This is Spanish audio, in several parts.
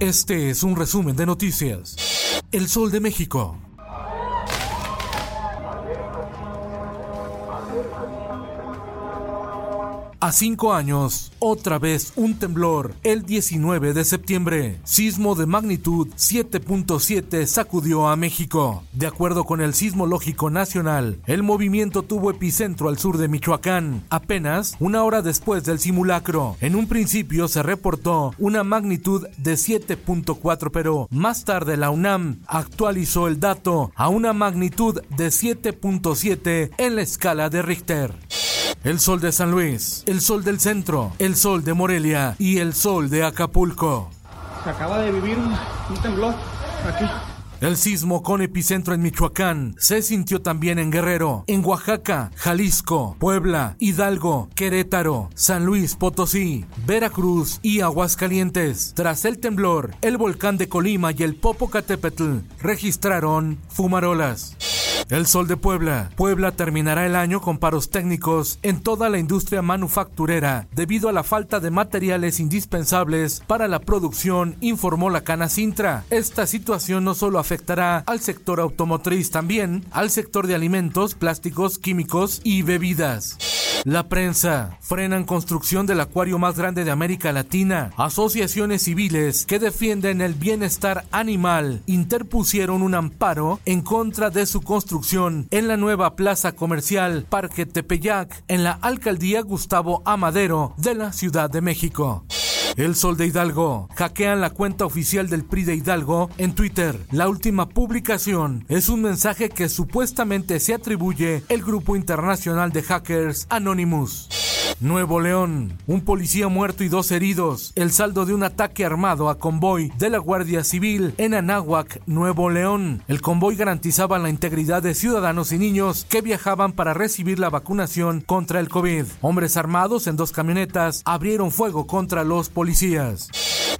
Este es un resumen de noticias. El Sol de México. A cinco años, otra vez un temblor, el 19 de septiembre. Sismo de magnitud 7.7 sacudió a México. De acuerdo con el Sismológico Nacional, el movimiento tuvo epicentro al sur de Michoacán, apenas una hora después del simulacro. En un principio se reportó una magnitud de 7.4, pero más tarde la UNAM actualizó el dato a una magnitud de 7.7 en la escala de Richter. El sol de San Luis, el sol del centro, el sol de Morelia y el sol de Acapulco. Se acaba de vivir un, un temblor aquí. El sismo con epicentro en Michoacán se sintió también en Guerrero, en Oaxaca, Jalisco, Puebla, Hidalgo, Querétaro, San Luis Potosí, Veracruz y Aguascalientes. Tras el temblor, el volcán de Colima y el Popocatépetl registraron fumarolas. El Sol de Puebla. Puebla terminará el año con paros técnicos en toda la industria manufacturera debido a la falta de materiales indispensables para la producción, informó la Cana Sintra. Esta situación no solo afectará al sector automotriz, también al sector de alimentos, plásticos, químicos y bebidas. La prensa. Frenan construcción del acuario más grande de América Latina. Asociaciones civiles que defienden el bienestar animal interpusieron un amparo en contra de su construcción en la nueva plaza comercial Parque Tepeyac en la alcaldía Gustavo Amadero de la Ciudad de México. El Sol de Hidalgo. Hackean la cuenta oficial del PRI de Hidalgo en Twitter. La última publicación es un mensaje que supuestamente se atribuye el grupo internacional de hackers Anonymous. Nuevo León, un policía muerto y dos heridos. El saldo de un ataque armado a convoy de la Guardia Civil en Anáhuac, Nuevo León. El convoy garantizaba la integridad de ciudadanos y niños que viajaban para recibir la vacunación contra el COVID. Hombres armados en dos camionetas abrieron fuego contra los policías.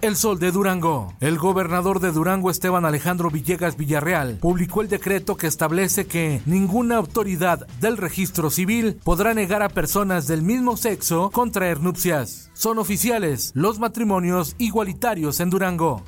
El Sol de Durango. El gobernador de Durango, Esteban Alejandro Villegas Villarreal, publicó el decreto que establece que ninguna autoridad del registro civil podrá negar a personas del mismo sexo contraer nupcias. Son oficiales los matrimonios igualitarios en Durango.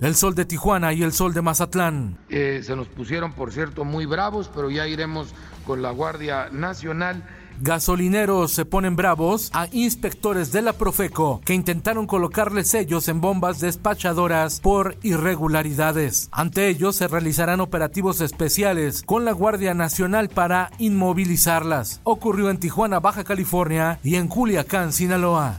El sol de Tijuana y el sol de Mazatlán. Eh, se nos pusieron, por cierto, muy bravos, pero ya iremos con la Guardia Nacional. Gasolineros se ponen bravos a inspectores de la Profeco que intentaron colocarle sellos en bombas despachadoras por irregularidades. Ante ellos se realizarán operativos especiales con la Guardia Nacional para inmovilizarlas. Ocurrió en Tijuana, Baja California y en Culiacán, Sinaloa.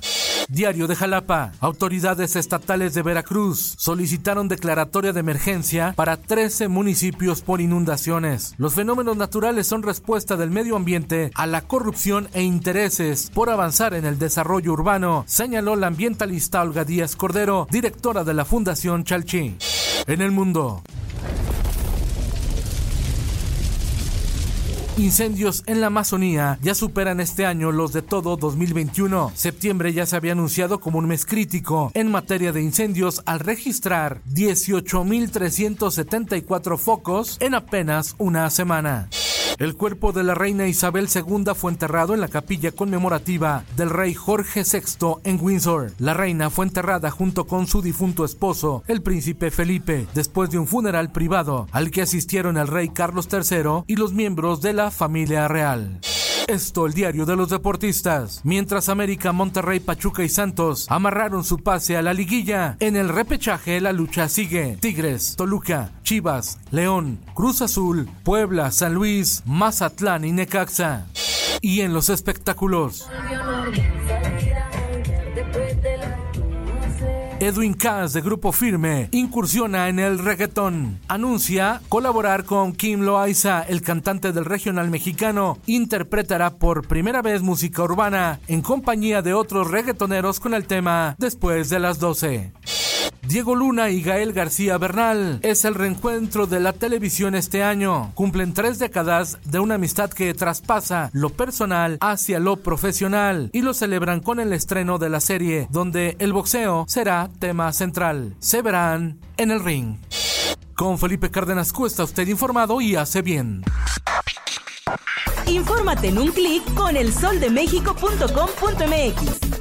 Diario de Jalapa. Autoridades estatales de Veracruz solicitaron declaratoria de emergencia para 13 municipios por inundaciones. Los fenómenos naturales son respuesta del medio ambiente a la corrupción e intereses por avanzar en el desarrollo urbano, señaló la ambientalista Olga Díaz Cordero, directora de la Fundación Chalchi. En el mundo. Incendios en la Amazonía ya superan este año los de todo 2021. Septiembre ya se había anunciado como un mes crítico en materia de incendios al registrar 18.374 focos en apenas una semana. El cuerpo de la reina Isabel II fue enterrado en la capilla conmemorativa del rey Jorge VI en Windsor. La reina fue enterrada junto con su difunto esposo, el príncipe Felipe, después de un funeral privado al que asistieron el rey Carlos III y los miembros de la familia real. Esto, el diario de los deportistas. Mientras América, Monterrey, Pachuca y Santos amarraron su pase a la liguilla, en el repechaje la lucha sigue. Tigres, Toluca, Chivas, León, Cruz Azul, Puebla, San Luis, Mazatlán y Necaxa. Y en los espectáculos. Edwin Cass de Grupo Firme incursiona en el reggaetón. Anuncia colaborar con Kim Loaiza, el cantante del regional mexicano, interpretará por primera vez música urbana en compañía de otros reggaetoneros con el tema Después de las 12. Diego Luna y Gael García Bernal. Es el reencuentro de la televisión este año. Cumplen tres décadas de una amistad que traspasa lo personal hacia lo profesional y lo celebran con el estreno de la serie donde el boxeo será tema central. Se verán en el ring. Con Felipe Cárdenas Cuesta usted informado y hace bien. Infórmate en un clic con elsoldemexico.com.mx.